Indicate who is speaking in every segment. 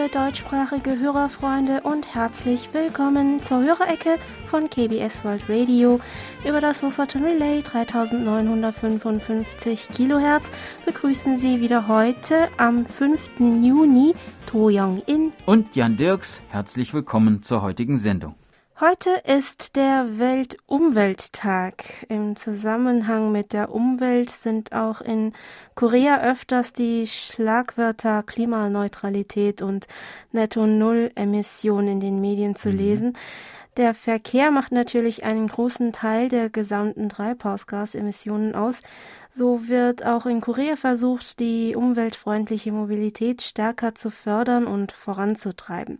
Speaker 1: liebe deutschsprachige Hörerfreunde und herzlich willkommen zur Hörerecke von KBS World Radio. Über das Wufferton Relay 3955 Kilohertz begrüßen Sie wieder heute am 5. Juni To Young In
Speaker 2: und Jan Dirks. Herzlich willkommen zur heutigen Sendung.
Speaker 1: Heute ist der Weltumwelttag. Im Zusammenhang mit der Umwelt sind auch in Korea öfters die Schlagwörter Klimaneutralität und Netto-Null-Emission in den Medien zu mhm. lesen. Der Verkehr macht natürlich einen großen Teil der gesamten Treibhausgasemissionen aus. So wird auch in Korea versucht, die umweltfreundliche Mobilität stärker zu fördern und voranzutreiben.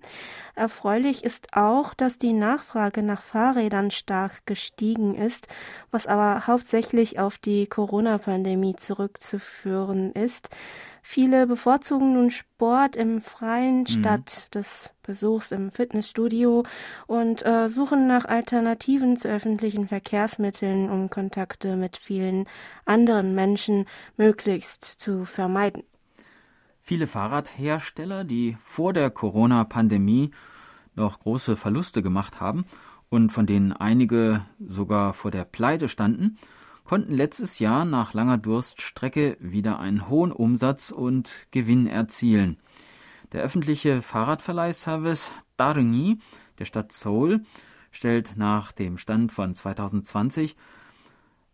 Speaker 1: Erfreulich ist auch, dass die Nachfrage nach Fahrrädern stark gestiegen ist, was aber hauptsächlich auf die Corona-Pandemie zurückzuführen ist. Viele bevorzugen nun Sport im Freien mhm. statt des Besuchs im Fitnessstudio und äh, suchen nach Alternativen zu öffentlichen Verkehrsmitteln, um Kontakte mit vielen anderen Menschen möglichst zu vermeiden.
Speaker 2: Viele Fahrradhersteller, die vor der Corona-Pandemie noch große Verluste gemacht haben und von denen einige sogar vor der Pleite standen, konnten letztes Jahr nach langer Durststrecke wieder einen hohen Umsatz und Gewinn erzielen. Der öffentliche Fahrradverleihservice Darengi der Stadt Seoul stellt nach dem Stand von 2020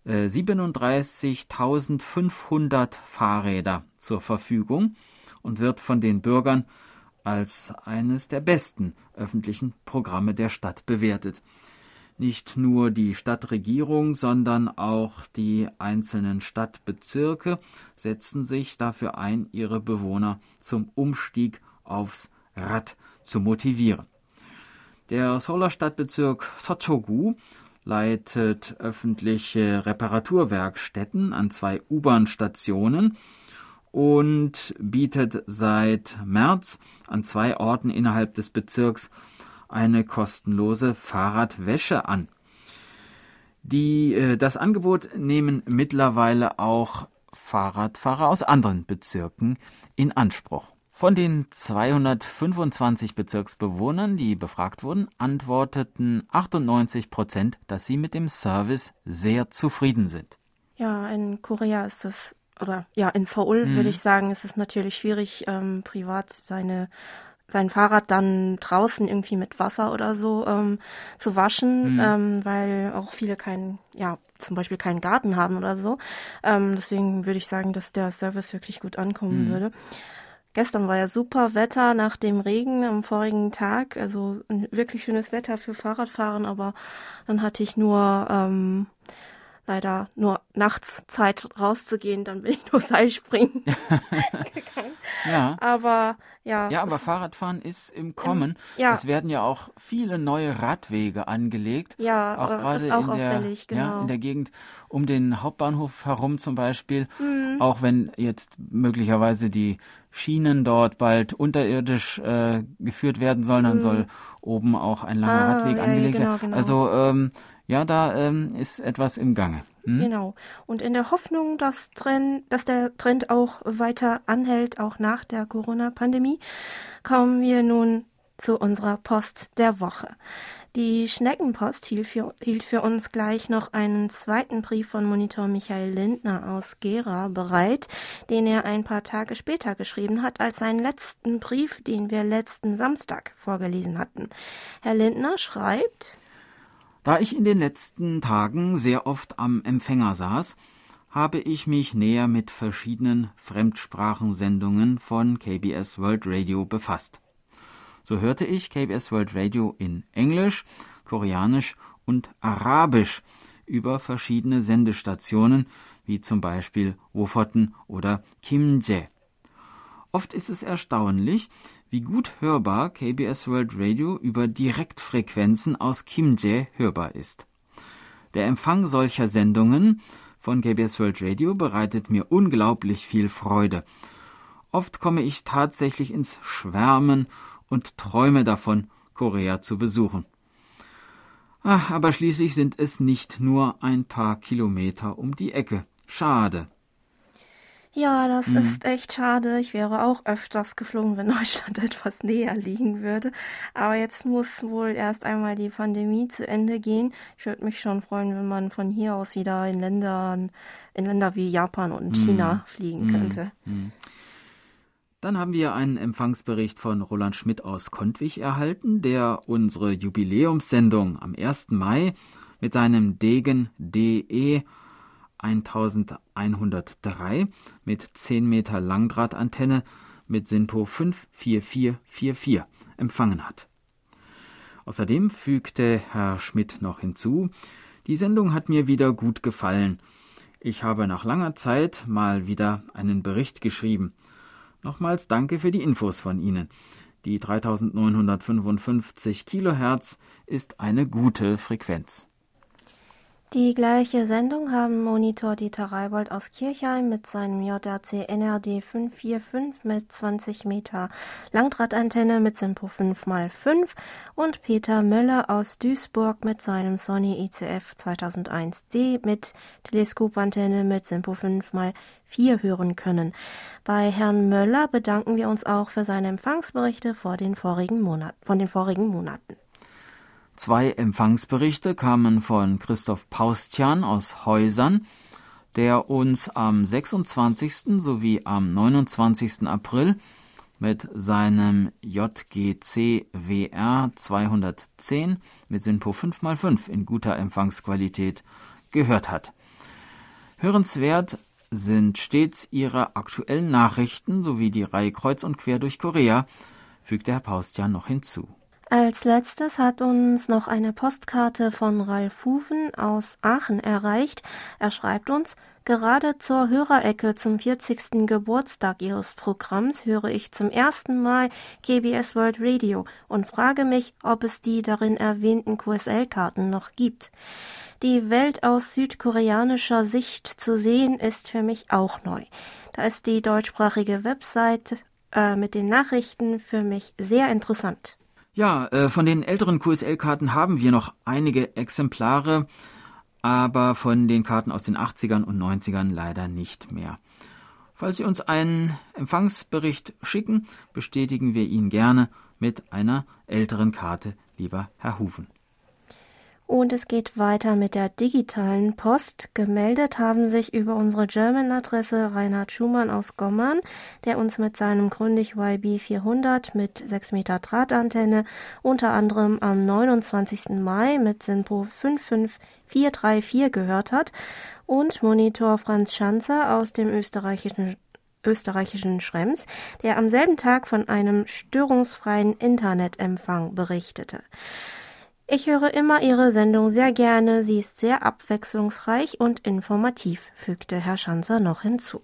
Speaker 2: äh, 37.500 Fahrräder zur Verfügung und wird von den Bürgern als eines der besten öffentlichen Programme der Stadt bewertet. Nicht nur die Stadtregierung, sondern auch die einzelnen Stadtbezirke setzen sich dafür ein, ihre Bewohner zum Umstieg aufs Rad zu motivieren. Der Seouler Stadtbezirk Sochogu leitet öffentliche Reparaturwerkstätten an zwei U-Bahn-Stationen und bietet seit März an zwei Orten innerhalb des Bezirks eine kostenlose Fahrradwäsche an. Die, äh, das Angebot nehmen mittlerweile auch Fahrradfahrer aus anderen Bezirken in Anspruch. Von den 225 Bezirksbewohnern, die befragt wurden, antworteten 98 Prozent, dass sie mit dem Service sehr zufrieden sind.
Speaker 1: Ja, in Korea ist es, oder ja, in Seoul mhm. würde ich sagen, ist es natürlich schwierig, ähm, privat seine sein Fahrrad dann draußen irgendwie mit Wasser oder so ähm, zu waschen, mhm. ähm, weil auch viele keinen, ja, zum Beispiel keinen Garten haben oder so. Ähm, deswegen würde ich sagen, dass der Service wirklich gut ankommen mhm. würde. Gestern war ja super Wetter nach dem Regen am vorigen Tag, also wirklich schönes Wetter für Fahrradfahren, aber dann hatte ich nur ähm, leider nur nachts Zeit rauszugehen, dann bin ich nur Seilspringen gegangen. Ja. Aber ja.
Speaker 2: Ja, aber Fahrradfahren ist im Kommen. ja. Es werden ja auch viele neue Radwege angelegt.
Speaker 1: Ja, auch gerade auch in der, genau.
Speaker 2: ja, in der Gegend um den Hauptbahnhof herum zum Beispiel. Mhm. Auch wenn jetzt möglicherweise die Schienen dort bald unterirdisch äh, geführt werden sollen, dann mhm. soll oben auch ein langer ah, Radweg ja, angelegt genau, werden. Genau. Also ähm, ja, da ähm, ist etwas im Gange.
Speaker 1: Hm? Genau. Und in der Hoffnung, dass, Trend, dass der Trend auch weiter anhält, auch nach der Corona-Pandemie, kommen wir nun zu unserer Post der Woche. Die Schneckenpost hielt für, hielt für, uns gleich noch einen zweiten Brief von Monitor Michael Lindner aus Gera bereit, den er ein paar Tage später geschrieben hat als seinen letzten Brief, den wir letzten Samstag vorgelesen hatten. Herr Lindner schreibt,
Speaker 2: da ich in den letzten Tagen sehr oft am Empfänger saß, habe ich mich näher mit verschiedenen Fremdsprachensendungen von KBS World Radio befasst. So hörte ich KBS World Radio in Englisch, Koreanisch und Arabisch über verschiedene Sendestationen, wie zum Beispiel Wofoten oder Kimje. Oft ist es erstaunlich, wie gut hörbar KBS World Radio über Direktfrequenzen aus Kimje hörbar ist. Der Empfang solcher Sendungen von KBS World Radio bereitet mir unglaublich viel Freude. Oft komme ich tatsächlich ins Schwärmen und träume davon, Korea zu besuchen. Ach, aber schließlich sind es nicht nur ein paar Kilometer um die Ecke. Schade.
Speaker 1: Ja, das mhm. ist echt schade. Ich wäre auch öfters geflogen, wenn Deutschland etwas näher liegen würde. Aber jetzt muss wohl erst einmal die Pandemie zu Ende gehen. Ich würde mich schon freuen, wenn man von hier aus wieder in Ländern, in Länder wie Japan und mhm. China fliegen mhm. könnte. Mhm.
Speaker 2: Dann haben wir einen Empfangsbericht von Roland Schmidt aus Kontwig erhalten, der unsere Jubiläumssendung am 1. Mai mit seinem Degen DE 1103 mit 10 Meter Langdrahtantenne mit SINPO 54444 empfangen hat. Außerdem fügte Herr Schmidt noch hinzu, die Sendung hat mir wieder gut gefallen. Ich habe nach langer Zeit mal wieder einen Bericht geschrieben. Nochmals danke für die Infos von Ihnen. Die 3955 Kilohertz ist eine gute Frequenz.
Speaker 1: Die gleiche Sendung haben Monitor Dieter Reibold aus Kirchheim mit seinem JRC NRD 545 mit 20 Meter Langdrahtantenne mit Simpo 5x5 und Peter Möller aus Duisburg mit seinem Sony ICF 2001D mit Teleskopantenne mit Simpo 5x4 hören können. Bei Herrn Möller bedanken wir uns auch für seine Empfangsberichte vor den vorigen Monat, von den vorigen Monaten.
Speaker 2: Zwei Empfangsberichte kamen von Christoph Paustian aus Häusern, der uns am 26. sowie am 29. April mit seinem JGC WR 210 mit SINPO 5x5 in guter Empfangsqualität gehört hat. Hörenswert sind stets ihre aktuellen Nachrichten sowie die Reihe Kreuz und Quer durch Korea, fügte Herr Paustian noch hinzu.
Speaker 1: Als letztes hat uns noch eine Postkarte von Ralf Hufen aus Aachen erreicht. Er schreibt uns, gerade zur Hörerecke zum 40. Geburtstag Ihres Programms höre ich zum ersten Mal KBS World Radio und frage mich, ob es die darin erwähnten QSL-Karten noch gibt. Die Welt aus südkoreanischer Sicht zu sehen ist für mich auch neu. Da ist die deutschsprachige Website äh, mit den Nachrichten für mich sehr interessant.
Speaker 2: Ja, äh, von den älteren QSL-Karten haben wir noch einige Exemplare, aber von den Karten aus den 80ern und 90ern leider nicht mehr. Falls Sie uns einen Empfangsbericht schicken, bestätigen wir ihn gerne mit einer älteren Karte, lieber Herr Hufen.
Speaker 1: Und es geht weiter mit der digitalen Post. Gemeldet haben sich über unsere German-Adresse Reinhard Schumann aus Gommern, der uns mit seinem Grundig YB 400 mit 6 Meter Drahtantenne unter anderem am 29. Mai mit Sinpro 55434 gehört hat und Monitor Franz Schanzer aus dem österreichischen österreichischen Schrems, der am selben Tag von einem störungsfreien Internetempfang berichtete. Ich höre immer Ihre Sendung sehr gerne. Sie ist sehr abwechslungsreich und informativ, fügte Herr Schanzer noch hinzu.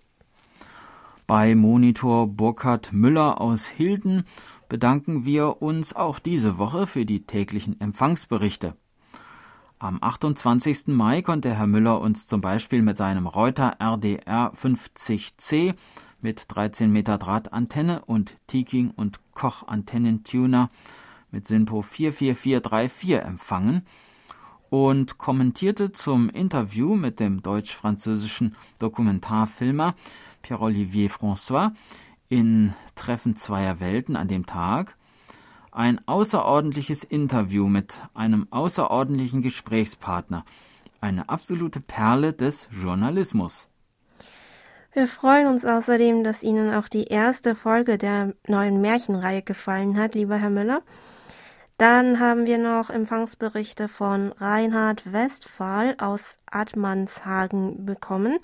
Speaker 2: Bei Monitor Burkhard Müller aus Hilden bedanken wir uns auch diese Woche für die täglichen Empfangsberichte. Am 28. Mai konnte Herr Müller uns zum Beispiel mit seinem Reuter RDR 50C mit 13 Meter Drahtantenne und Tiking und Koch Antennentuner mit SINPO 44434 empfangen und kommentierte zum Interview mit dem deutsch-französischen Dokumentarfilmer Pierre-Olivier François in Treffen zweier Welten an dem Tag ein außerordentliches Interview mit einem außerordentlichen Gesprächspartner, eine absolute Perle des Journalismus.
Speaker 1: Wir freuen uns außerdem, dass Ihnen auch die erste Folge der neuen Märchenreihe gefallen hat, lieber Herr Müller. Dann haben wir noch Empfangsberichte von Reinhard Westphal aus Admanshagen bekommen.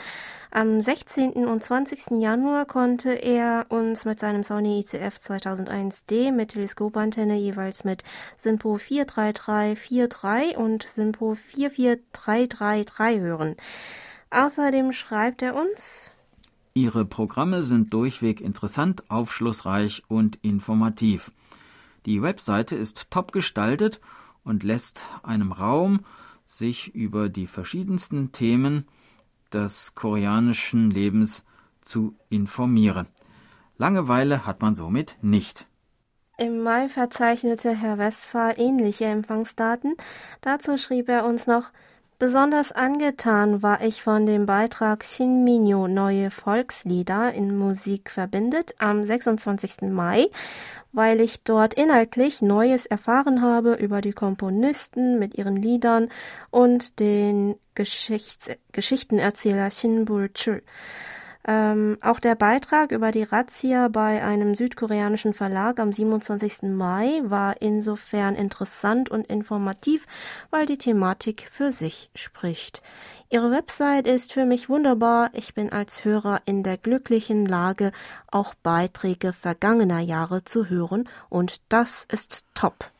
Speaker 1: Am 16. und 20. Januar konnte er uns mit seinem Sony ICF 2001D mit Teleskopantenne jeweils mit Simpo 43343 und Simpo 44333 hören. Außerdem schreibt er uns,
Speaker 2: Ihre Programme sind durchweg interessant, aufschlussreich und informativ. Die Webseite ist top gestaltet und lässt einem Raum, sich über die verschiedensten Themen des koreanischen Lebens zu informieren. Langeweile hat man somit nicht.
Speaker 1: Im Mai verzeichnete Herr Westphal ähnliche Empfangsdaten. Dazu schrieb er uns noch Besonders angetan war ich von dem Beitrag Shinminyo Neue Volkslieder in Musik verbindet am 26. Mai, weil ich dort inhaltlich Neues erfahren habe über die Komponisten mit ihren Liedern und den Geschichts Geschichtenerzähler Shin Bul-chul. Ähm, auch der Beitrag über die Razzia bei einem südkoreanischen Verlag am 27. Mai war insofern interessant und informativ, weil die Thematik für sich spricht. Ihre Website ist für mich wunderbar. Ich bin als Hörer in der glücklichen Lage, auch Beiträge vergangener Jahre zu hören und das ist top.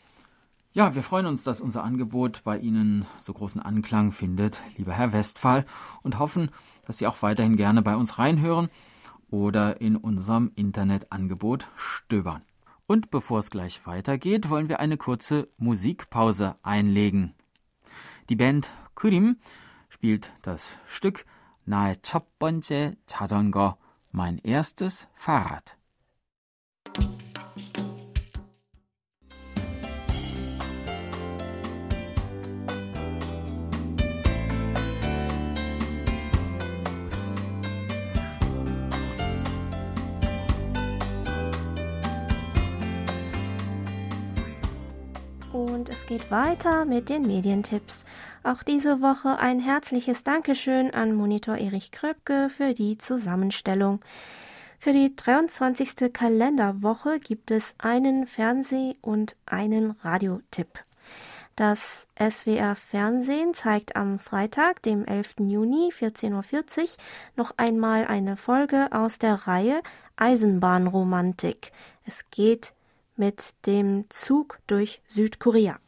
Speaker 2: Ja, wir freuen uns, dass unser Angebot bei Ihnen so großen Anklang findet, lieber Herr Westphal, und hoffen, dass Sie auch weiterhin gerne bei uns reinhören oder in unserem Internetangebot stöbern. Und bevor es gleich weitergeht, wollen wir eine kurze Musikpause einlegen. Die Band Kurim spielt das Stück Nae 첫 번째 자전거, mein erstes Fahrrad.
Speaker 1: Geht weiter mit den Medientipps. Auch diese Woche ein herzliches Dankeschön an Monitor Erich Kröpke für die Zusammenstellung. Für die 23. Kalenderwoche gibt es einen Fernseh- und einen Radiotipp. Das SWR Fernsehen zeigt am Freitag, dem 11. Juni 14.40 Uhr noch einmal eine Folge aus der Reihe Eisenbahnromantik. Es geht mit dem Zug durch Südkorea.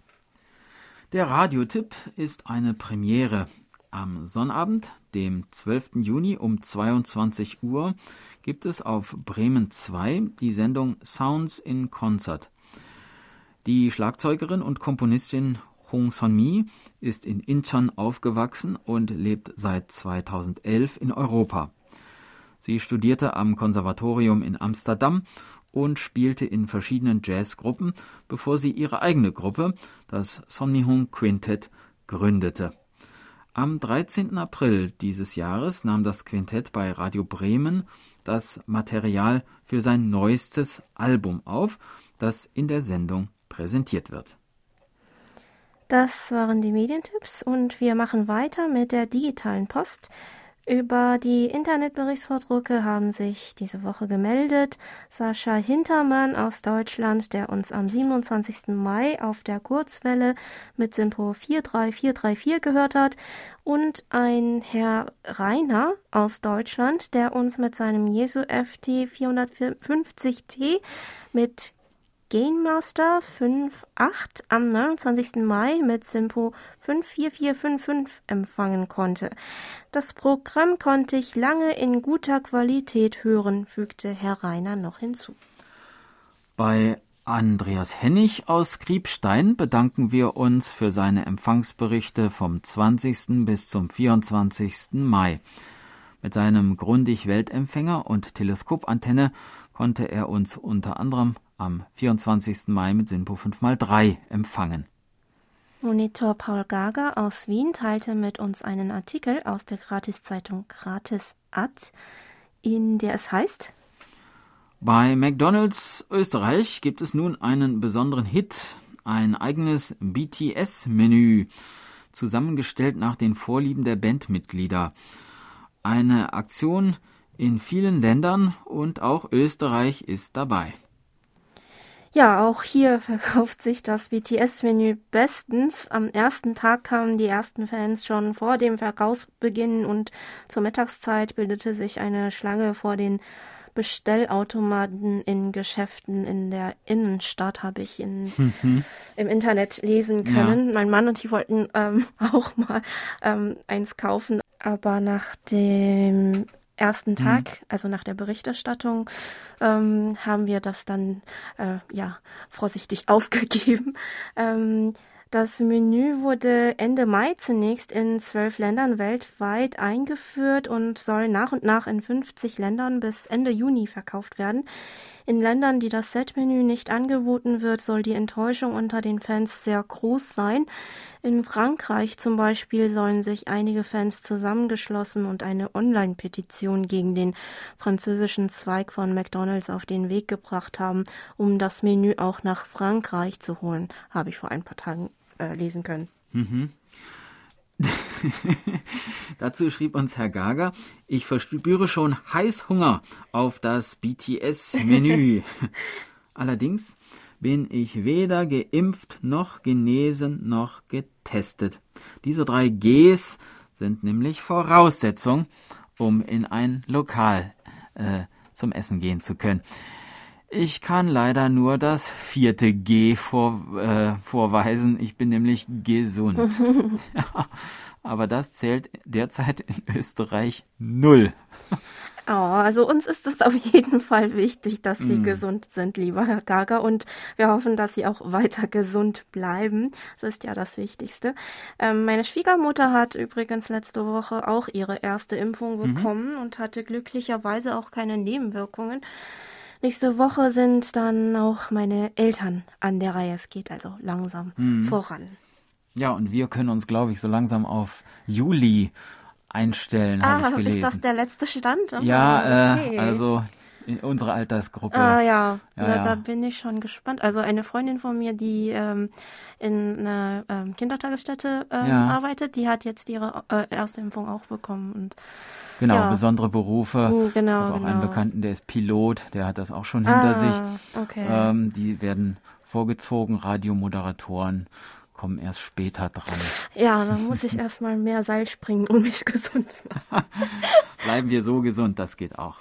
Speaker 2: Der Radiotipp ist eine Premiere. Am Sonnabend, dem 12. Juni um 22 Uhr, gibt es auf Bremen 2 die Sendung Sounds in Concert. Die Schlagzeugerin und Komponistin Hong Son-mi ist in Incheon aufgewachsen und lebt seit 2011 in Europa. Sie studierte am Konservatorium in Amsterdam und spielte in verschiedenen Jazzgruppen, bevor sie ihre eigene Gruppe, das Sonnihung Quintett, gründete. Am 13. April dieses Jahres nahm das Quintett bei Radio Bremen das Material für sein neuestes Album auf, das in der Sendung präsentiert wird.
Speaker 1: Das waren die Medientipps und wir machen weiter mit der digitalen Post. Über die Internetberichtsvordrucke haben sich diese Woche gemeldet Sascha Hintermann aus Deutschland, der uns am 27. Mai auf der Kurzwelle mit Simpo 43434 gehört hat, und ein Herr Rainer aus Deutschland, der uns mit seinem Jesu FT 450T mit Gainmaster 5.8 am 29. Mai mit Simpo 54455 empfangen konnte. Das Programm konnte ich lange in guter Qualität hören, fügte Herr Reiner noch hinzu.
Speaker 2: Bei Andreas Hennig aus Griebstein bedanken wir uns für seine Empfangsberichte vom 20. bis zum 24. Mai. Mit seinem Grundig-Weltempfänger und Teleskopantenne konnte er uns unter anderem am 24. Mai mit SINPO 5x3 empfangen.
Speaker 1: Monitor Paul Gager aus Wien teilte mit uns einen Artikel aus der Gratiszeitung Gratis Ad, in der es heißt
Speaker 2: Bei McDonald's Österreich gibt es nun einen besonderen Hit, ein eigenes BTS-Menü, zusammengestellt nach den Vorlieben der Bandmitglieder. Eine Aktion in vielen Ländern und auch Österreich ist dabei.
Speaker 1: Ja, auch hier verkauft sich das BTS-Menü bestens. Am ersten Tag kamen die ersten Fans schon vor dem Verkaufsbeginn und zur Mittagszeit bildete sich eine Schlange vor den Bestellautomaten in Geschäften in der Innenstadt, habe ich in, mhm. im Internet lesen können. Ja. Mein Mann und ich wollten ähm, auch mal ähm, eins kaufen, aber nach dem ersten mhm. Tag, mhm. also nach der Berichterstattung, ähm, haben wir das dann äh, ja vorsichtig aufgegeben. Ähm, das Menü wurde Ende Mai zunächst in zwölf Ländern weltweit eingeführt und soll nach und nach in 50 Ländern bis Ende Juni verkauft werden. In Ländern, die das Setmenü nicht angeboten wird, soll die Enttäuschung unter den Fans sehr groß sein. In Frankreich zum Beispiel sollen sich einige Fans zusammengeschlossen und eine Online-Petition gegen den französischen Zweig von McDonald's auf den Weg gebracht haben, um das Menü auch nach Frankreich zu holen, habe ich vor ein paar Tagen äh, lesen können.
Speaker 2: Mhm. Dazu schrieb uns Herr Gager, ich verspüre schon Heißhunger auf das BTS-Menü. Allerdings bin ich weder geimpft noch genesen noch getestet. Diese drei Gs sind nämlich Voraussetzung, um in ein Lokal äh, zum Essen gehen zu können. Ich kann leider nur das vierte G vor, äh, vorweisen. Ich bin nämlich gesund. aber das zählt derzeit in Österreich null.
Speaker 1: Oh, also uns ist es auf jeden Fall wichtig, dass Sie mm. gesund sind, lieber Herr Gager, und wir hoffen, dass Sie auch weiter gesund bleiben. Das ist ja das Wichtigste. Ähm, meine Schwiegermutter hat übrigens letzte Woche auch ihre erste Impfung mhm. bekommen mhm. und hatte glücklicherweise auch keine Nebenwirkungen. Nächste Woche sind dann auch meine Eltern an der Reihe. Es geht also langsam mhm. voran.
Speaker 2: Ja, und wir können uns, glaube ich, so langsam auf Juli einstellen, ah, habe ich gelesen.
Speaker 1: Ist das der letzte Stand?
Speaker 2: Oh, ja, äh, okay. äh, also unsere Altersgruppe.
Speaker 1: Ah ja, ja, da, ja, da, bin ich schon gespannt. Also eine Freundin von mir, die ähm, in einer ähm, Kindertagesstätte ähm, ja. arbeitet, die hat jetzt ihre äh, erste Impfung auch bekommen. Und
Speaker 2: Genau, besondere Berufe.
Speaker 1: Hm, genau,
Speaker 2: ich
Speaker 1: auch
Speaker 2: genau. einen Bekannten, der ist Pilot, der hat das auch schon hinter ah, sich.
Speaker 1: Okay.
Speaker 2: Ähm, die werden vorgezogen, Radiomoderatoren kommen erst später dran.
Speaker 1: Ja, dann muss ich erstmal mehr Seil springen, um mich gesund zu machen.
Speaker 2: Bleiben wir so gesund, das geht auch.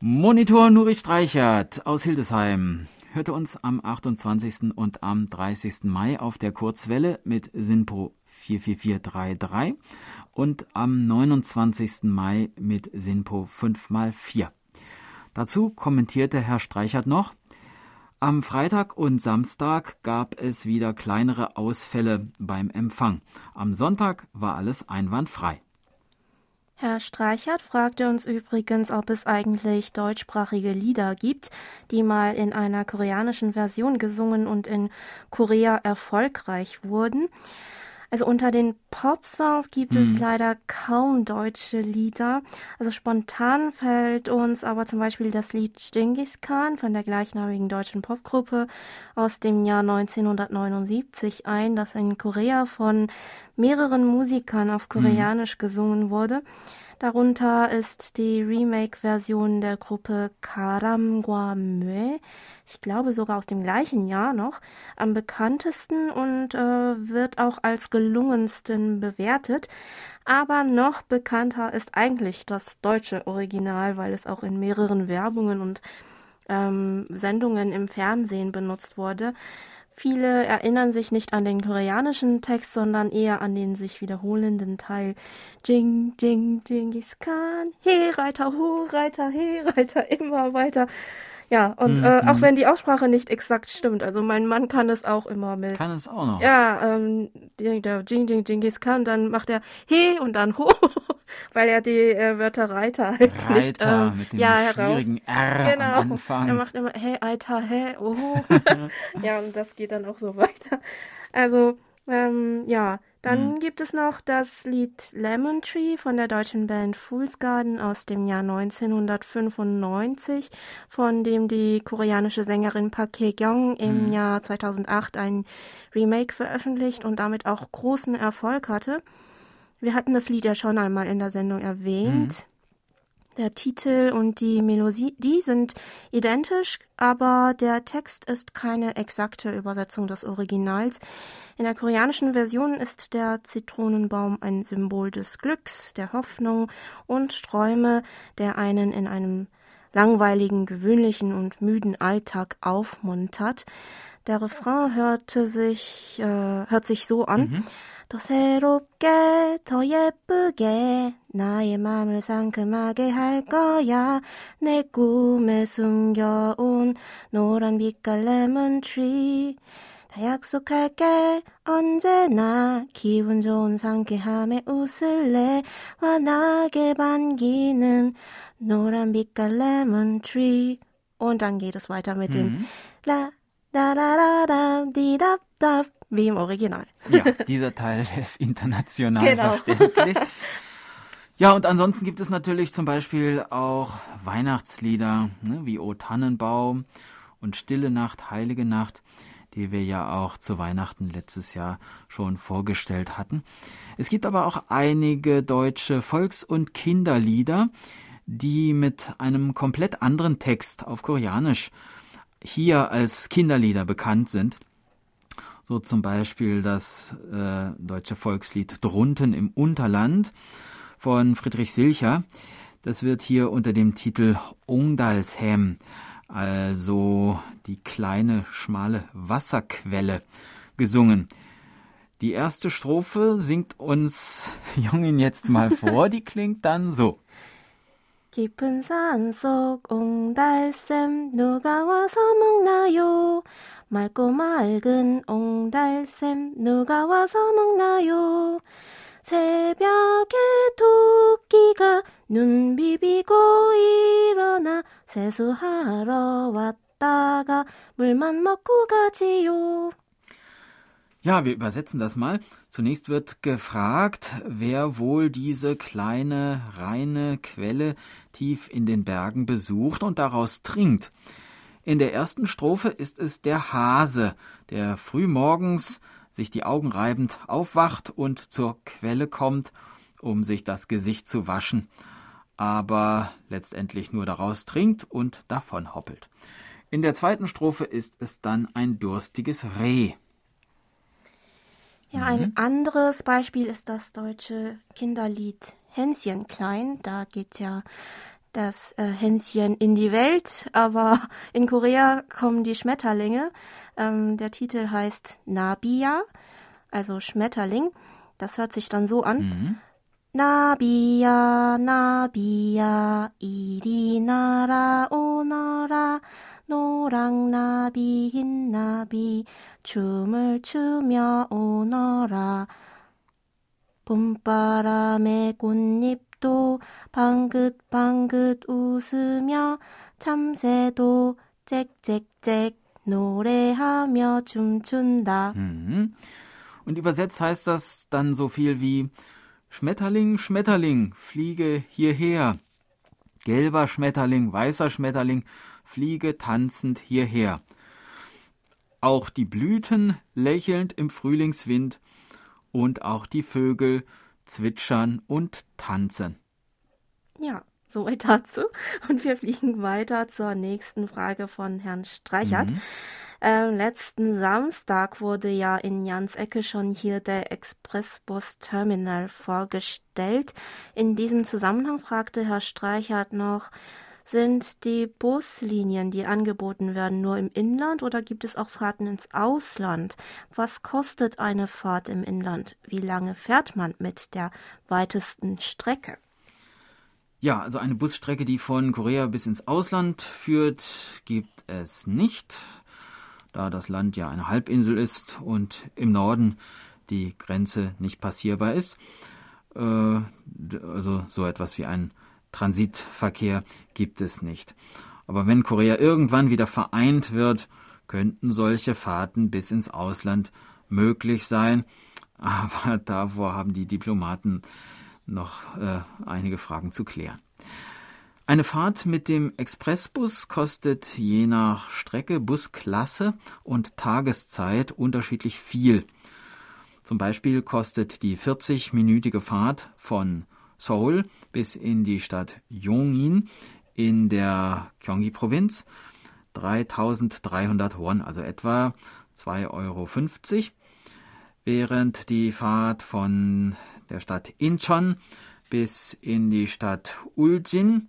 Speaker 2: Monitor Nuri Streichert aus Hildesheim hörte uns am 28. und am 30. Mai auf der Kurzwelle mit Sinpo 44433 und am 29. Mai mit Sinpo 5x4. Dazu kommentierte Herr Streichert noch, am Freitag und Samstag gab es wieder kleinere Ausfälle beim Empfang. Am Sonntag war alles einwandfrei.
Speaker 1: Herr Streichert fragte uns übrigens, ob es eigentlich deutschsprachige Lieder gibt, die mal in einer koreanischen Version gesungen und in Korea erfolgreich wurden. Also unter den Pop-Songs gibt mhm. es leider kaum deutsche Lieder. Also spontan fällt uns aber zum Beispiel das Lied Genghis Khan von der gleichnamigen deutschen Popgruppe aus dem Jahr 1979 ein, das in Korea von mehreren Musikern auf mhm. Koreanisch mhm. gesungen wurde. Darunter ist die Remake-Version der Gruppe Karamgwa Mue, ich glaube sogar aus dem gleichen Jahr noch, am bekanntesten und äh, wird auch als gelungensten bewertet. Aber noch bekannter ist eigentlich das deutsche Original, weil es auch in mehreren Werbungen und ähm, Sendungen im Fernsehen benutzt wurde. Viele erinnern sich nicht an den koreanischen Text, sondern eher an den sich wiederholenden Teil. Jing, Jing, Jingis Khan, he Reiter, hu Reiter, he Reiter, immer weiter. Ja, und mhm. äh, auch mhm. wenn die Aussprache nicht exakt stimmt, also mein Mann kann es auch immer mit.
Speaker 2: Kann es auch noch.
Speaker 1: Ja, ähm, der Jing Jing Jingis Khan, dann macht er he und dann ho, weil er die äh, Wörter Reiter halt
Speaker 2: Reiter,
Speaker 1: nicht
Speaker 2: ähm, mit dem
Speaker 1: ja,
Speaker 2: schwierigen R
Speaker 1: genau.
Speaker 2: am Anfang.
Speaker 1: Er macht immer hey Alter, hey, oh. ja, und das geht dann auch so weiter. Also, ähm, ja, dann mhm. gibt es noch das Lied Lemon Tree von der deutschen Band Fool's Garden aus dem Jahr 1995, von dem die koreanische Sängerin Park Hae-kyung im mhm. Jahr 2008 ein Remake veröffentlicht und damit auch großen Erfolg hatte. Wir hatten das Lied ja schon einmal in der Sendung erwähnt. Mhm. Der Titel und die Melodie die sind identisch, aber der Text ist keine exakte Übersetzung des Originals. In der koreanischen Version ist der Zitronenbaum ein Symbol des Glücks, der Hoffnung und Träume, der einen in einem langweiligen, gewöhnlichen und müden Alltag aufmuntert. Der Refrain hörte sich, äh, hört sich so an. Mhm. 더 새롭게 더 예쁘게 나의 맘을 상큼하게 할 거야. 내 꿈에 숨겨온 노란 빛깔 레몬트리 다 약속할게. 언제나 기분 좋은 상쾌함에 웃을래? 환하게 반기는 노란 빛깔 레몬트리 Und dann geht es weiter mit dem La, da, da, da, da, di, da, da, wie im Original.
Speaker 2: Ja, dieser Teil ist international genau. verständlich. Ja, und ansonsten gibt es natürlich zum Beispiel auch Weihnachtslieder, ne, wie O Tannenbaum und Stille Nacht, Heilige Nacht, die wir ja auch zu Weihnachten letztes Jahr schon vorgestellt hatten. Es gibt aber auch einige deutsche Volks- und Kinderlieder, die mit einem komplett anderen Text auf Koreanisch hier als Kinderlieder bekannt sind So zum Beispiel das äh, deutsche Volkslied Drunten im Unterland von Friedrich Silcher. Das wird hier unter dem Titel Ungdalshem, also die kleine schmale Wasserquelle, gesungen. Die erste Strophe singt uns Jungin jetzt mal vor, die klingt dann so.
Speaker 1: 깊은 산속 옹달샘 누가 와서 먹나요? 맑고 맑은 옹달샘 누가 와서 먹나요? 새벽에 토끼가 눈 비비고 일어나 세수하러 왔다가 물만 먹고 가지요.
Speaker 2: Ja, wir übersetzen das mal. Zunächst wird gefragt, wer wohl diese kleine, reine Quelle tief in den Bergen besucht und daraus trinkt. In der ersten Strophe ist es der Hase, der frühmorgens sich die Augen reibend aufwacht und zur Quelle kommt, um sich das Gesicht zu waschen, aber letztendlich nur daraus trinkt und davon hoppelt. In der zweiten Strophe ist es dann ein durstiges Reh.
Speaker 1: Ja, ein mhm. anderes Beispiel ist das deutsche Kinderlied Hänschen klein. Da geht ja das äh, Hänschen in die Welt, aber in Korea kommen die Schmetterlinge. Ähm, der Titel heißt Nabia, also Schmetterling. Das hört sich dann so an. Mhm. Nabia, Nabia, iri nara onara. 노랑나비 흰나비 춤을 추며 오너라 봄바람의 꽃잎 도 방긋방긋 웃으며 참새도 짹짹짹 노래하며 춤춘다.
Speaker 2: Mhm. Und übersetzt heißt das dann so viel wie Schmetterling, Schmetterling, fliege hierher. Gelber Schmetterling, weißer Schmetterling, fliege tanzend hierher. Auch die Blüten lächelnd im Frühlingswind und auch die Vögel zwitschern und tanzen.
Speaker 1: Ja, soweit dazu. Und wir fliegen weiter zur nächsten Frage von Herrn Streichert. Mhm. Ähm, letzten Samstag wurde ja in Jans Ecke schon hier der Expressbus Terminal vorgestellt. In diesem Zusammenhang fragte Herr Streichert noch, sind die Buslinien, die angeboten werden, nur im Inland oder gibt es auch Fahrten ins Ausland? Was kostet eine Fahrt im Inland? Wie lange fährt man mit der weitesten Strecke?
Speaker 2: Ja, also eine Busstrecke, die von Korea bis ins Ausland führt, gibt es nicht, da das Land ja eine Halbinsel ist und im Norden die Grenze nicht passierbar ist. Äh, also so etwas wie ein Transitverkehr gibt es nicht. Aber wenn Korea irgendwann wieder vereint wird, könnten solche Fahrten bis ins Ausland möglich sein. Aber davor haben die Diplomaten noch äh, einige Fragen zu klären. Eine Fahrt mit dem Expressbus kostet je nach Strecke, Busklasse und Tageszeit unterschiedlich viel. Zum Beispiel kostet die 40-minütige Fahrt von Seoul bis in die Stadt Yongin in der Gyeonggi-Provinz 3300 Won, also etwa 2,50 Euro, während die Fahrt von der Stadt Incheon bis in die Stadt Uljin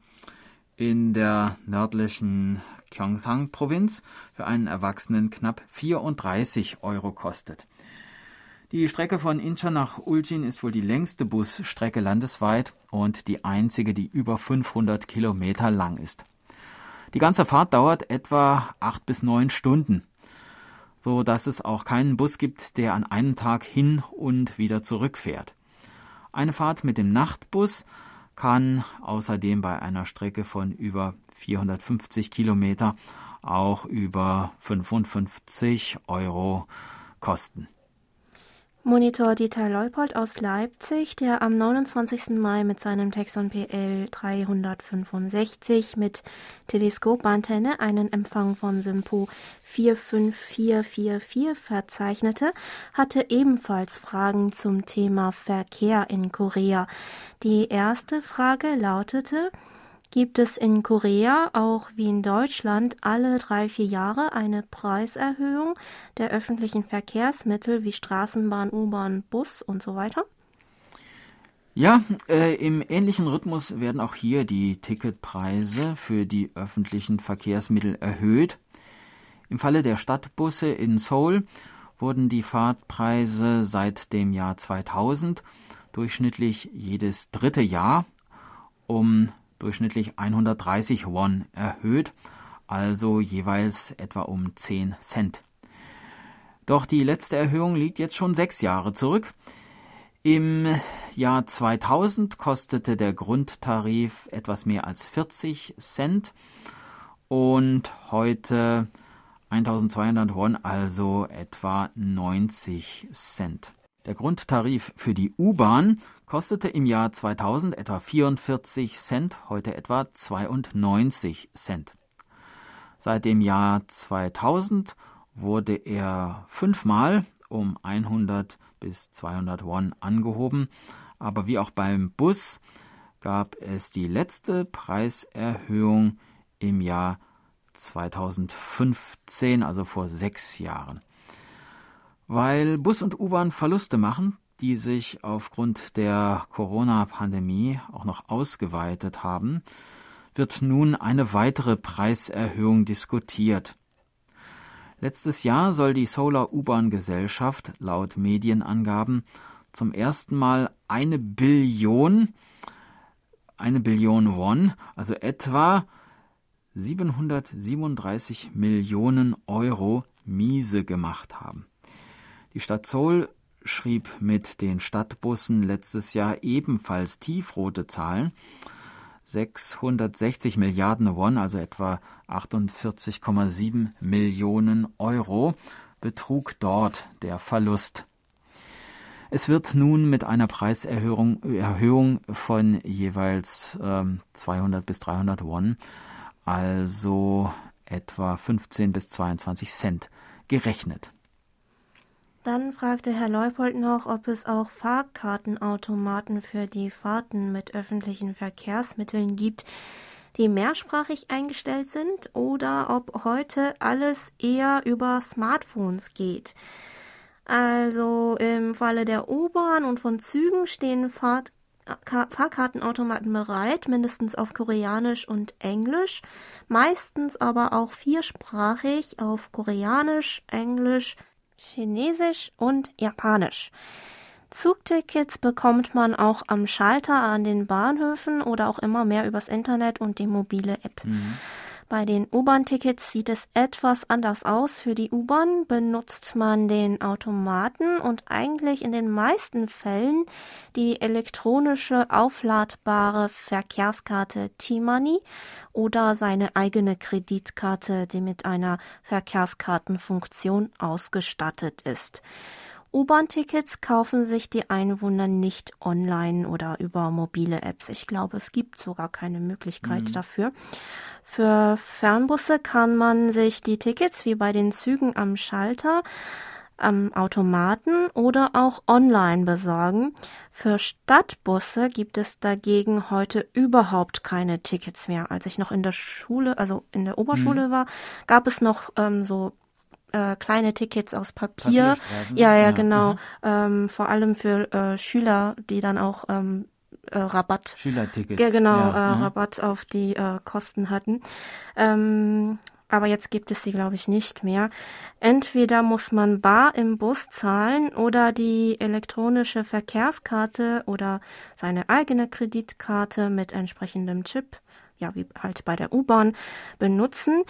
Speaker 2: in der nördlichen Gyeongsang-Provinz für einen Erwachsenen knapp 34 Euro kostet. Die Strecke von Incheon nach Uljin ist wohl die längste Busstrecke landesweit und die einzige, die über 500 Kilometer lang ist. Die ganze Fahrt dauert etwa acht bis neun Stunden, so dass es auch keinen Bus gibt, der an einem Tag hin und wieder zurückfährt. Eine Fahrt mit dem Nachtbus kann außerdem bei einer Strecke von über 450 Kilometer auch über 55 Euro kosten.
Speaker 1: Monitor Dieter Leupold aus Leipzig, der am 29. Mai mit seinem Texon PL 365 mit Teleskopantenne einen Empfang von Sympo 45444 verzeichnete, hatte ebenfalls Fragen zum Thema Verkehr in Korea. Die erste Frage lautete, gibt es in Korea auch wie in Deutschland alle drei, vier Jahre eine Preiserhöhung der öffentlichen Verkehrsmittel wie Straßenbahn, U-Bahn, Bus und so weiter?
Speaker 2: Ja, äh, im ähnlichen Rhythmus werden auch hier die Ticketpreise für die öffentlichen Verkehrsmittel erhöht. Im Falle der Stadtbusse in Seoul wurden die Fahrtpreise seit dem Jahr 2000 durchschnittlich jedes dritte Jahr um durchschnittlich 130 Won erhöht, also jeweils etwa um 10 Cent. Doch die letzte Erhöhung liegt jetzt schon sechs Jahre zurück. Im Jahr 2000 kostete der Grundtarif etwas mehr als 40 Cent und heute 1200 Won, also etwa 90 Cent. Der Grundtarif für die U-Bahn kostete im Jahr 2000 etwa 44 Cent, heute etwa 92 Cent. Seit dem Jahr 2000 wurde er fünfmal um 100 bis 200 Won angehoben, aber wie auch beim Bus gab es die letzte Preiserhöhung im Jahr 2015, also vor sechs Jahren. Weil Bus und U-Bahn Verluste machen, die sich aufgrund der Corona-Pandemie auch noch ausgeweitet haben, wird nun eine weitere Preiserhöhung diskutiert. Letztes Jahr soll die Solar U-Bahn Gesellschaft laut Medienangaben zum ersten Mal eine Billion, eine Billion Won, also etwa 737 Millionen Euro miese gemacht haben. Die Stadt Seoul schrieb mit den Stadtbussen letztes Jahr ebenfalls tiefrote Zahlen. 660 Milliarden Won, also etwa 48,7 Millionen Euro, betrug dort der Verlust. Es wird nun mit einer Preiserhöhung Erhöhung von jeweils ähm, 200 bis 300 Won, also etwa 15 bis 22 Cent, gerechnet.
Speaker 1: Dann fragte Herr Leupold noch, ob es auch Fahrkartenautomaten für die Fahrten mit öffentlichen Verkehrsmitteln gibt, die mehrsprachig eingestellt sind oder ob heute alles eher über Smartphones geht. Also im Falle der U-Bahn und von Zügen stehen Fahrt Fahrkartenautomaten bereit, mindestens auf Koreanisch und Englisch, meistens aber auch viersprachig auf Koreanisch, Englisch, Chinesisch und Japanisch. Zugtickets bekommt man auch am Schalter an den Bahnhöfen oder auch immer mehr übers Internet und die mobile App. Mhm. Bei den U-Bahn-Tickets sieht es etwas anders aus. Für die U-Bahn benutzt man den Automaten und eigentlich in den meisten Fällen die elektronische aufladbare Verkehrskarte T-Money oder seine eigene Kreditkarte, die mit einer Verkehrskartenfunktion ausgestattet ist. U-Bahn-Tickets kaufen sich die Einwohner nicht online oder über mobile Apps. Ich glaube, es gibt sogar keine Möglichkeit mhm. dafür. Für Fernbusse kann man sich die Tickets wie bei den Zügen am Schalter am Automaten oder auch online besorgen. Für Stadtbusse gibt es dagegen heute überhaupt keine Tickets mehr. Als ich noch in der Schule, also in der Oberschule mhm. war, gab es noch ähm, so äh, kleine Tickets aus Papier. Ja, ja, ja, genau. Mhm. Ähm, vor allem für äh, Schüler, die dann auch ähm, äh, Rabatt.
Speaker 2: Schülertickets.
Speaker 1: Ja, genau, ja, äh, mhm. Rabatt auf die äh, Kosten hatten. Ähm, aber jetzt gibt es sie, glaube ich, nicht mehr. Entweder muss man bar im Bus zahlen oder die elektronische Verkehrskarte oder seine eigene Kreditkarte mit entsprechendem Chip, ja, wie halt bei der U-Bahn, benutzen.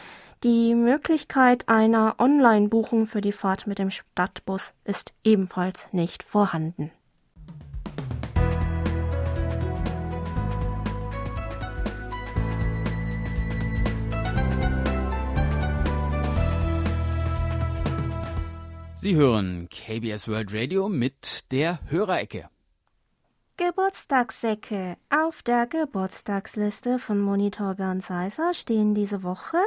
Speaker 1: Die Möglichkeit einer Online-Buchung für die Fahrt mit dem Stadtbus ist ebenfalls nicht vorhanden.
Speaker 3: Sie hören KBS World Radio mit der Hörerecke.
Speaker 1: Geburtstagssäcke. Auf der Geburtstagsliste von Monitor Bernd Seiser stehen diese Woche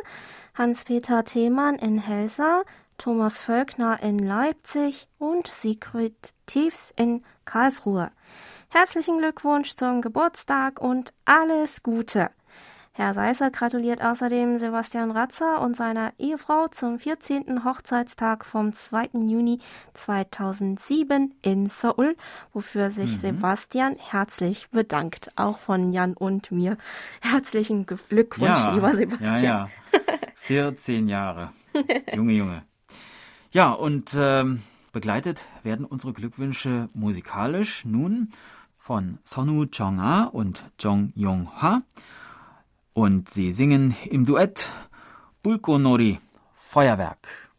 Speaker 1: Hans-Peter Themann in Helsa, Thomas Völkner in Leipzig und Sigrid Tiefs in Karlsruhe. Herzlichen Glückwunsch zum Geburtstag und alles Gute. Herr Seisser gratuliert außerdem Sebastian Ratzer und seiner Ehefrau zum 14. Hochzeitstag vom 2. Juni 2007 in Seoul, wofür sich mhm. Sebastian herzlich bedankt, auch von Jan und mir. Herzlichen Glückwunsch, ja, lieber Sebastian. Ja,
Speaker 2: ja. 14 Jahre. Junge, Junge. Ja, und ähm, begleitet werden unsere Glückwünsche musikalisch nun von Sonu Chong-a und Jong Yong-ha. Und sie singen im Duett Bulko Nori Feuerwerk.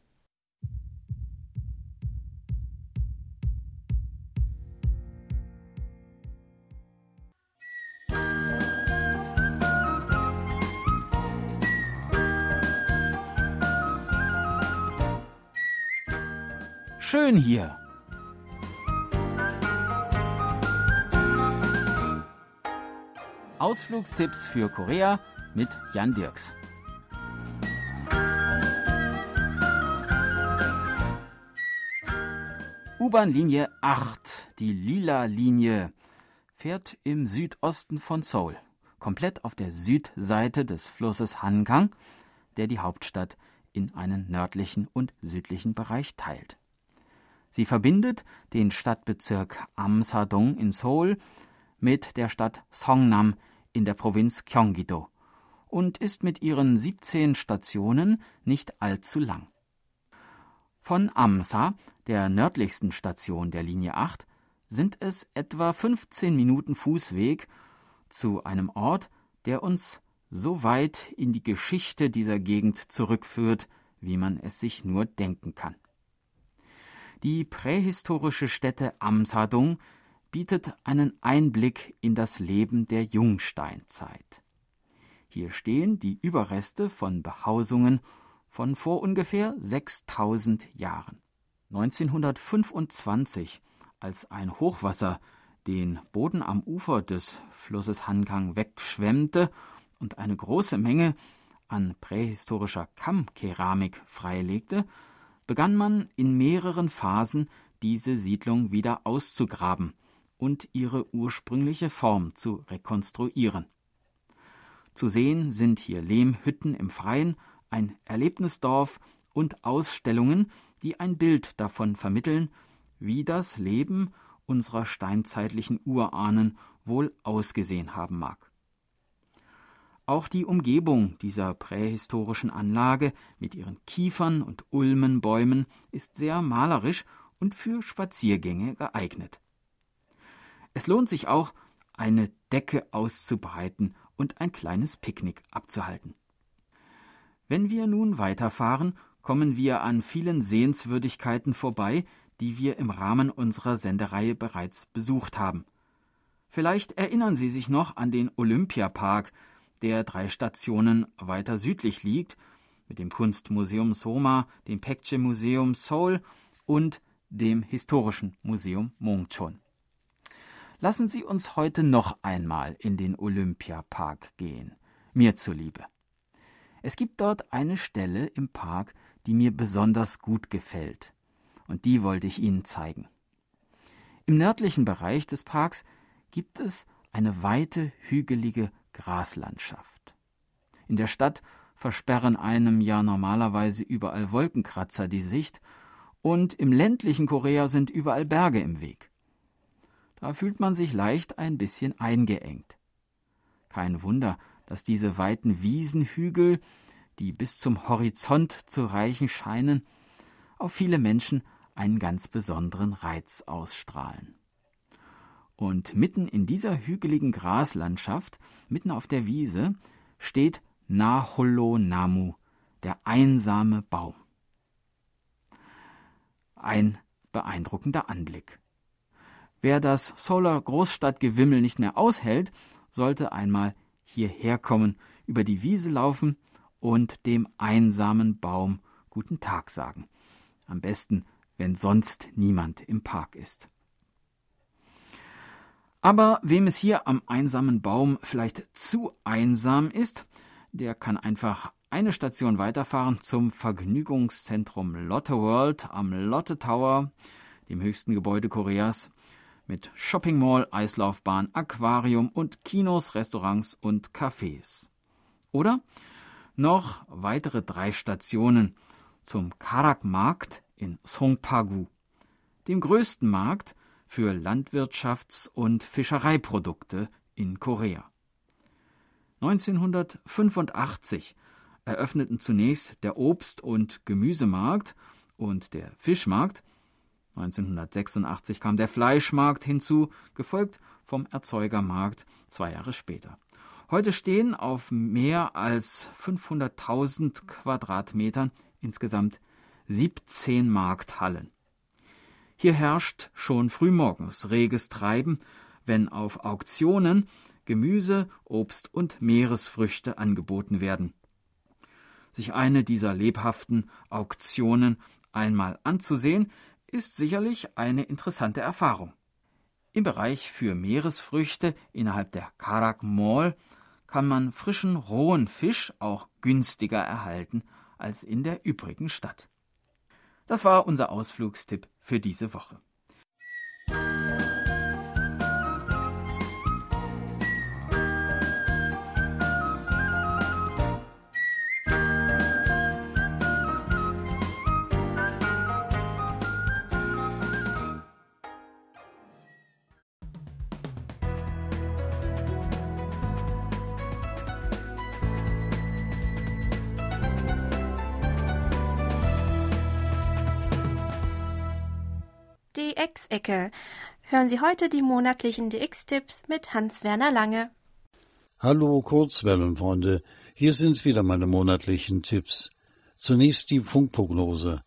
Speaker 2: Schön hier. Ausflugstipps für Korea mit Jan Dirks. U-Bahn-Linie 8, die lila Linie, fährt im Südosten von Seoul, komplett auf der Südseite des Flusses Hankang, der die Hauptstadt in einen nördlichen und südlichen Bereich teilt. Sie verbindet den Stadtbezirk Amsadong in Seoul mit der Stadt Songnam in der Provinz Gyeonggi-do und ist mit ihren 17 Stationen nicht allzu lang. Von Amsa, der nördlichsten Station der Linie 8, sind es etwa 15 Minuten Fußweg zu einem Ort, der uns so weit in die Geschichte dieser Gegend zurückführt, wie man es sich nur denken kann. Die prähistorische Stätte Amsadung bietet einen Einblick in das Leben der Jungsteinzeit. Hier stehen die Überreste von Behausungen von vor ungefähr 6000 Jahren. 1925, als ein Hochwasser den Boden am Ufer des Flusses Hankang wegschwemmte und eine große Menge an prähistorischer Kammkeramik freilegte, begann man in mehreren Phasen diese Siedlung wieder auszugraben und ihre ursprüngliche Form zu rekonstruieren. Zu sehen sind hier Lehmhütten im Freien, ein Erlebnisdorf und Ausstellungen, die ein Bild davon vermitteln, wie das Leben unserer steinzeitlichen Urahnen wohl ausgesehen haben mag. Auch die Umgebung dieser prähistorischen Anlage mit ihren Kiefern und Ulmenbäumen ist sehr malerisch und für Spaziergänge geeignet. Es lohnt sich auch, eine Decke auszubreiten und ein kleines Picknick abzuhalten. Wenn wir nun weiterfahren, kommen wir an vielen Sehenswürdigkeiten vorbei, die wir im Rahmen unserer Sendereihe bereits besucht haben. Vielleicht erinnern Sie sich noch an den Olympiapark, der drei Stationen weiter südlich liegt, mit dem Kunstmuseum Soma, dem Pekche Museum Seoul und dem Historischen Museum Mongchon. Lassen Sie uns heute noch einmal in den Olympiapark gehen, mir zuliebe. Es gibt dort eine Stelle im Park, die mir besonders gut gefällt, und die wollte ich Ihnen zeigen. Im nördlichen Bereich des Parks gibt es eine weite, hügelige Graslandschaft. In der Stadt versperren einem ja normalerweise überall Wolkenkratzer die Sicht, und im ländlichen Korea sind überall Berge im Weg. Da fühlt man sich leicht ein bisschen eingeengt. Kein Wunder, dass diese weiten Wiesenhügel, die bis zum Horizont zu reichen scheinen, auf viele Menschen einen ganz besonderen Reiz ausstrahlen. Und mitten in dieser hügeligen Graslandschaft, mitten auf der Wiese, steht Naholo Namu, der einsame Baum. Ein beeindruckender Anblick. Wer das Solar Großstadtgewimmel nicht mehr aushält, sollte einmal hierher kommen, über die Wiese laufen und dem einsamen Baum guten Tag sagen. Am besten, wenn sonst niemand im Park ist. Aber wem es hier am einsamen Baum vielleicht zu einsam ist, der kann einfach eine Station weiterfahren zum Vergnügungszentrum Lotte World am Lotte Tower, dem höchsten Gebäude Koreas, mit Shopping Mall, Eislaufbahn, Aquarium und Kinos, Restaurants und Cafés. Oder noch weitere drei Stationen zum Karak-Markt in Songpagu, dem größten Markt für Landwirtschafts- und Fischereiprodukte in Korea. 1985 eröffneten zunächst der Obst- und Gemüsemarkt und der Fischmarkt. 1986 kam der Fleischmarkt hinzu, gefolgt vom Erzeugermarkt zwei Jahre später. Heute stehen auf mehr als 500.000 Quadratmetern insgesamt 17 Markthallen. Hier herrscht schon frühmorgens reges Treiben, wenn auf Auktionen Gemüse, Obst und Meeresfrüchte angeboten werden. Sich eine dieser lebhaften Auktionen einmal anzusehen, ist sicherlich eine interessante Erfahrung. Im Bereich für Meeresfrüchte innerhalb der Karak Mall kann man frischen rohen Fisch auch günstiger erhalten als in der übrigen Stadt. Das war unser Ausflugstipp für diese Woche.
Speaker 1: DX-Ecke. Hören Sie heute die monatlichen DX-Tipps mit Hans-Werner Lange.
Speaker 4: Hallo Kurzwellenfreunde, hier sind wieder meine monatlichen Tipps. Zunächst die Funkprognose.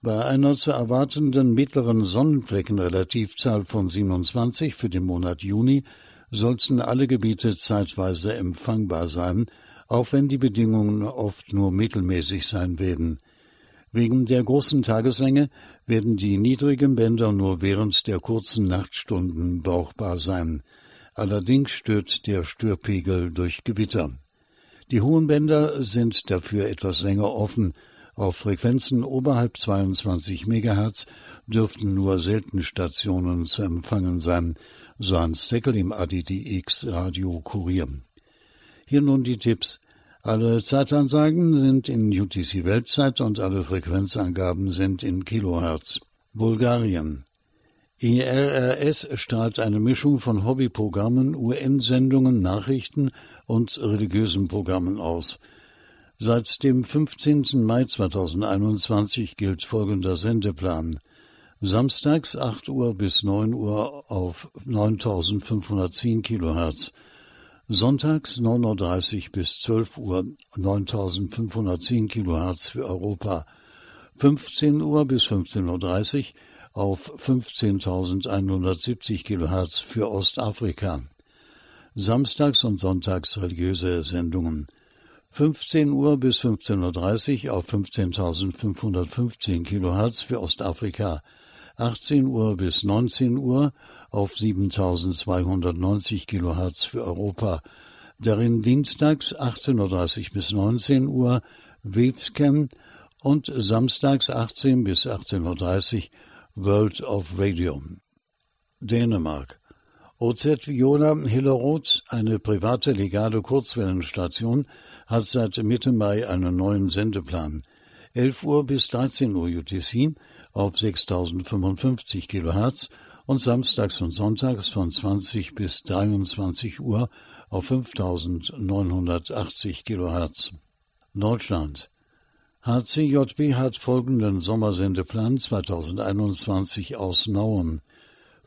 Speaker 4: Bei einer zu erwartenden mittleren Sonnenfleckenrelativzahl von 27 für den Monat Juni sollten alle Gebiete zeitweise empfangbar sein, auch wenn die Bedingungen oft nur mittelmäßig sein werden. Wegen der großen Tageslänge werden die niedrigen Bänder nur während der kurzen Nachtstunden brauchbar sein. Allerdings stört der Störpegel durch Gewitter. Die hohen Bänder sind dafür etwas länger offen. Auf Frequenzen oberhalb 22 MHz dürften nur selten Stationen zu empfangen sein, so Hans Seckel im ADDX Radio Kurier. Hier nun die Tipps. Alle Zeitansagen sind in UTC Weltzeit und alle Frequenzangaben sind in Kilohertz. Bulgarien. ERRS strahlt eine Mischung von Hobbyprogrammen, UN-Sendungen, Nachrichten und religiösen Programmen aus. Seit dem 15. Mai 2021 gilt folgender Sendeplan. Samstags 8 Uhr bis 9 Uhr auf 9510 Kilohertz. Sonntags 9.30 Uhr bis 12 Uhr 9510 Kilohertz für Europa, 15 Uhr bis 15.30 Uhr auf 15.170 Kilohertz für Ostafrika. Samstags und sonntags religiöse Sendungen. 15 Uhr bis 15.30 Uhr auf 15.515 Kilohertz für Ostafrika. 18 Uhr bis 19 Uhr auf 7290 Kilohertz für Europa. Darin dienstags 18.30 Uhr bis 19 Uhr Wavescan und samstags 18 bis 18.30 Uhr World of Radio. Dänemark. OZ Viola Hillerod, eine private legale Kurzwellenstation, hat seit Mitte Mai einen neuen Sendeplan. 11 Uhr bis 13 Uhr UTC auf 6055 Kilohertz und samstags und sonntags von 20 bis 23 Uhr auf 5980 Kilohertz. Deutschland. HCJB hat folgenden Sommersendeplan 2021 aus Nauen.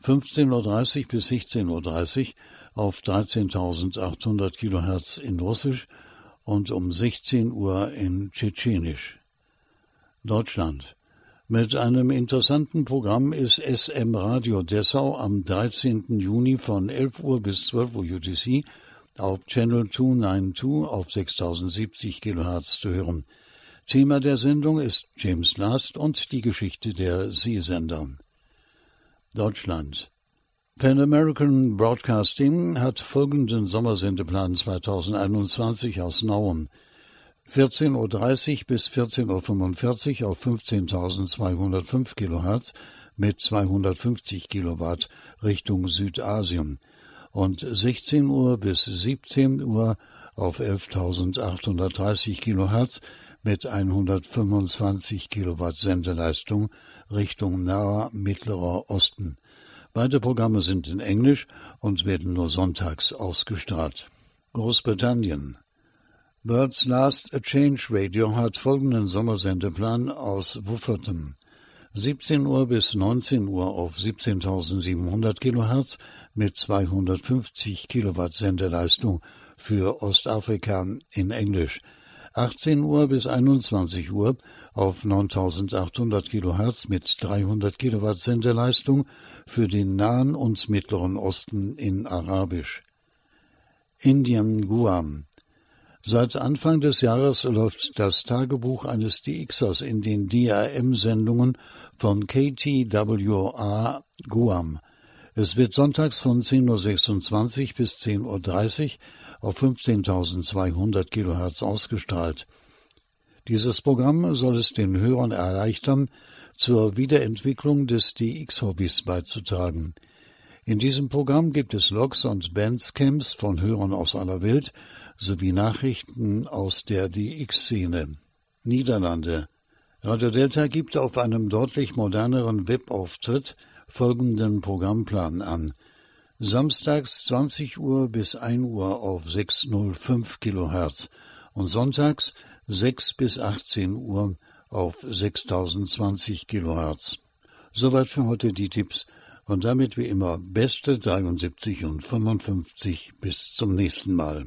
Speaker 4: 15.30 Uhr bis 16.30 Uhr auf 13.800 Kilohertz in Russisch und um 16 Uhr in Tschetschenisch. Deutschland. Mit einem interessanten Programm ist SM Radio Dessau am 13. Juni von 11 Uhr bis 12 Uhr UTC auf Channel 292 auf 6070 kHz zu hören. Thema der Sendung ist James Last und die Geschichte der Seesender. Deutschland. Pan American Broadcasting hat folgenden Sommersendeplan 2021 aus Nauen. 14.30 Uhr bis 14.45 Uhr auf 15.205 kHz mit 250 Kilowatt Richtung Südasien und 16 Uhr bis 17 Uhr auf 11.830 kHz mit 125 Kilowatt Sendeleistung Richtung naher Mittlerer Osten. Beide Programme sind in Englisch und werden nur sonntags ausgestrahlt. Großbritannien Birds Last A Change Radio hat folgenden Sommersendeplan aus Wufferton. 17 Uhr bis 19 Uhr auf 17.700 Kilohertz mit 250 Kilowatt Sendeleistung für Ostafrika in Englisch. 18 Uhr bis 21 Uhr auf 9800 Kilohertz mit 300 Kilowatt Sendeleistung für den Nahen und Mittleren Osten in Arabisch. Indien Guam Seit Anfang des Jahres läuft das Tagebuch eines DXers in den DRM-Sendungen von KTWA Guam. Es wird sonntags von 10.26 Uhr bis 10.30 Uhr auf 15.200 Kilohertz ausgestrahlt. Dieses Programm soll es den Hörern erleichtern, zur Wiederentwicklung des DX-Hobbys beizutragen. In diesem Programm gibt es Logs und Bandscamps von Hörern aus aller Welt sowie Nachrichten aus der DX-Szene. Niederlande. Radio Delta gibt auf einem deutlich moderneren Webauftritt folgenden Programmplan an. Samstags 20 Uhr bis 1 Uhr auf 605 Kilohertz und sonntags 6 bis 18 Uhr auf 6020 Kilohertz. Soweit für heute die Tipps und damit wie immer beste 73 und 55 bis zum nächsten Mal.